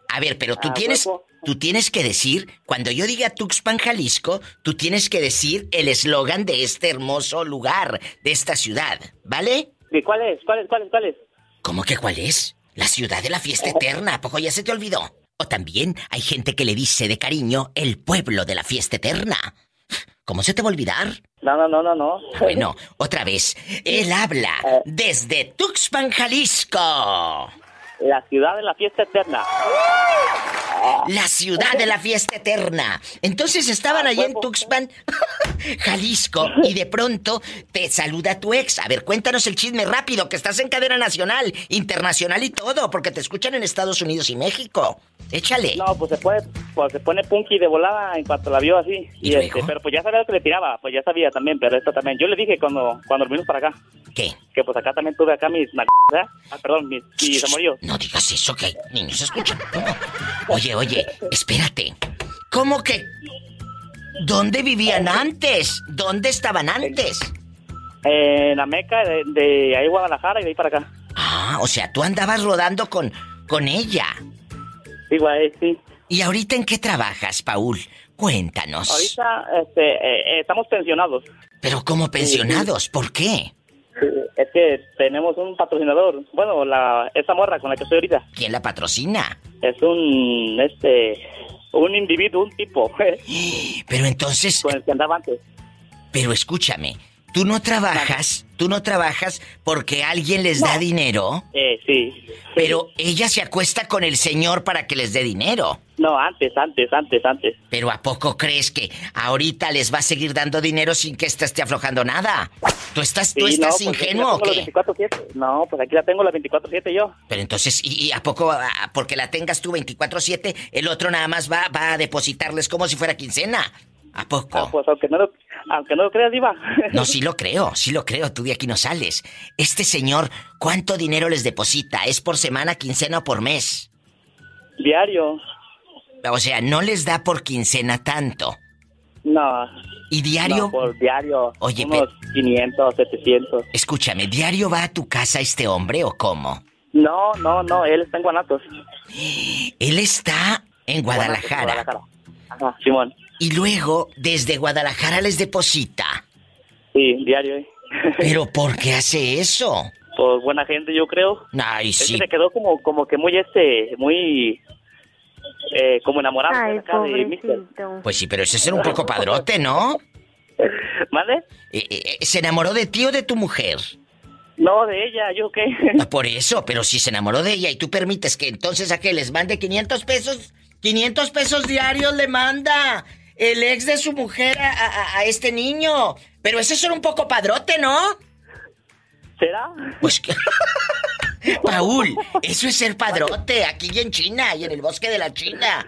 A ver, pero tú ah, tienes, tú tienes que decir, cuando yo diga Tuxpan, Jalisco, tú tienes que decir el eslogan de este hermoso lugar, de esta ciudad, ¿vale? ¿Y cuál es? ¿Cuál es? ¿Cuál es? ¿Cuál es? ¿Cómo que cuál es? La ciudad de la fiesta eterna, ¿a poco ya se te olvidó? O también hay gente que le dice de cariño el pueblo de la fiesta eterna. ¿Cómo se te va a olvidar? No, no, no, no, no. Bueno, otra vez. Él habla *laughs* eh. desde Tuxpan, Jalisco. La ciudad de la fiesta eterna. La ciudad de la fiesta eterna. Entonces estaban allí en Tuxpan, *laughs* Jalisco, y de pronto te saluda tu ex. A ver, cuéntanos el chisme rápido, que estás en cadena nacional, internacional y todo, porque te escuchan en Estados Unidos y México. Échale. No, pues se pone, pues se pone punky de volada en cuanto la vio así. Y, este, pero pues ya sabía lo que le tiraba, pues ya sabía también, pero esto también. Yo le dije cuando, cuando vinimos para acá. ¿Qué? Que pues acá también tuve acá mis... Ah, perdón, mis, mis amoríos. No digas eso, que niños escuchan. Oye, oye, espérate. ¿Cómo que? ¿Dónde vivían antes? ¿Dónde estaban antes? en la Meca, de, ahí Guadalajara y de ahí para acá. Ah, o sea, tú andabas rodando con, con ella. Sí, güey, sí. ¿Y ahorita en qué trabajas, Paul? Cuéntanos. Ahorita este, eh, eh, estamos pensionados. ¿Pero cómo pensionados? ¿Por qué? Es que tenemos un patrocinador. Bueno, la esa morra con la que estoy ahorita. ¿Quién la patrocina? Es un este un individuo, un tipo. *laughs* Pero entonces con el que andaba antes. Pero escúchame, tú no trabajas, tú no trabajas porque alguien les da dinero. Eh, sí. Pero ella se acuesta con el señor para que les dé dinero. No, antes, antes, antes, antes. Pero ¿a poco crees que ahorita les va a seguir dando dinero sin que ésta esté aflojando nada? ¿Tú estás, ¿tú estás pues, ingenuo o qué? No, pues aquí la tengo la 24-7 yo. Pero entonces, ¿y, a poco, porque la tengas tú 24-7, el otro nada más va, va a depositarles como si fuera quincena? ¿A poco? Ah, pues aunque no, lo, aunque no lo creas, Diva. *laughs* No, sí lo creo, sí lo creo, tú de aquí no sales. Este señor, ¿cuánto dinero les deposita? ¿Es por semana, quincena o por mes? Diario. O sea, no les da por quincena tanto. No. ¿Y diario? No, por diario. Oye, unos 500, 700. Escúchame, ¿diario va a tu casa este hombre o cómo? No, no, no, él está en Guanatos. *gasps* Él está en Guadalajara. Guadalajara. Ajá, Simón. Y luego, desde Guadalajara les deposita. Sí, diario. ¿eh? *laughs* ¿Pero por qué hace eso? Por buena gente, yo creo. Ay, sí. se quedó como, como que muy, este, muy eh, como enamorado Ay, Pues sí, pero ese es un poco padrote, ¿no? *laughs* ¿Vale? Eh, eh, ¿Se enamoró de ti o de tu mujer? No, de ella, ¿yo qué? Ah, por eso, pero si se enamoró de ella y tú permites que entonces a que les mande 500 pesos, 500 pesos diarios le manda el ex de su mujer a, este niño. Pero ese es un poco padrote, ¿no? ¿Será? Pues que... *laughs* Paul, eso es ser padrote aquí y en China y en el bosque de la China.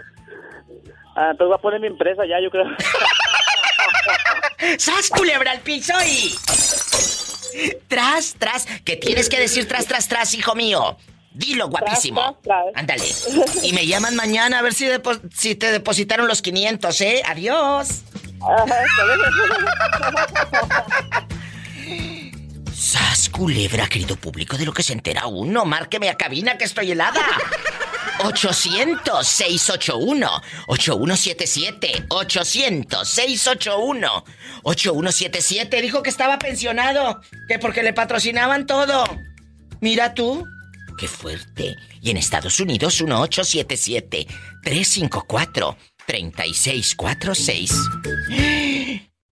Ah, entonces voy a poner mi empresa ya, yo creo. *laughs* ¡Sas, culebra al piso y... Tras, tras, que tienes que decir tras, tras, tras, hijo mío. Dilo, guapísimo. Ándale. Y me llaman mañana a ver si, si te depositaron los 500, ¿eh? Adiós. ¡Sas, culebra, querido público, de lo que se entera uno! ¡Márqueme a cabina que estoy helada! 800-681-8177. 800-681-8177. Dijo que estaba pensionado. Que porque le patrocinaban todo. Mira tú. ¡Qué fuerte! Y en Estados Unidos, 1877-354-3646.